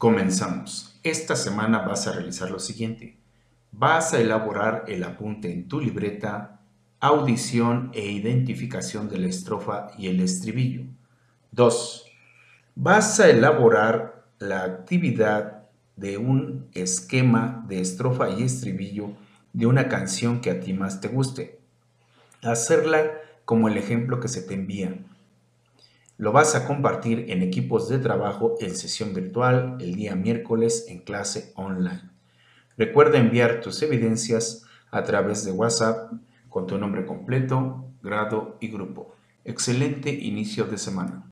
Comenzamos. Esta semana vas a realizar lo siguiente. Vas a elaborar el apunte en tu libreta, audición e identificación de la estrofa y el estribillo. 2. Vas a elaborar la actividad de un esquema de estrofa y estribillo de una canción que a ti más te guste. Hacerla como el ejemplo que se te envía. Lo vas a compartir en equipos de trabajo en sesión virtual el día miércoles en clase online. Recuerda enviar tus evidencias a través de WhatsApp con tu nombre completo, grado y grupo. Excelente inicio de semana.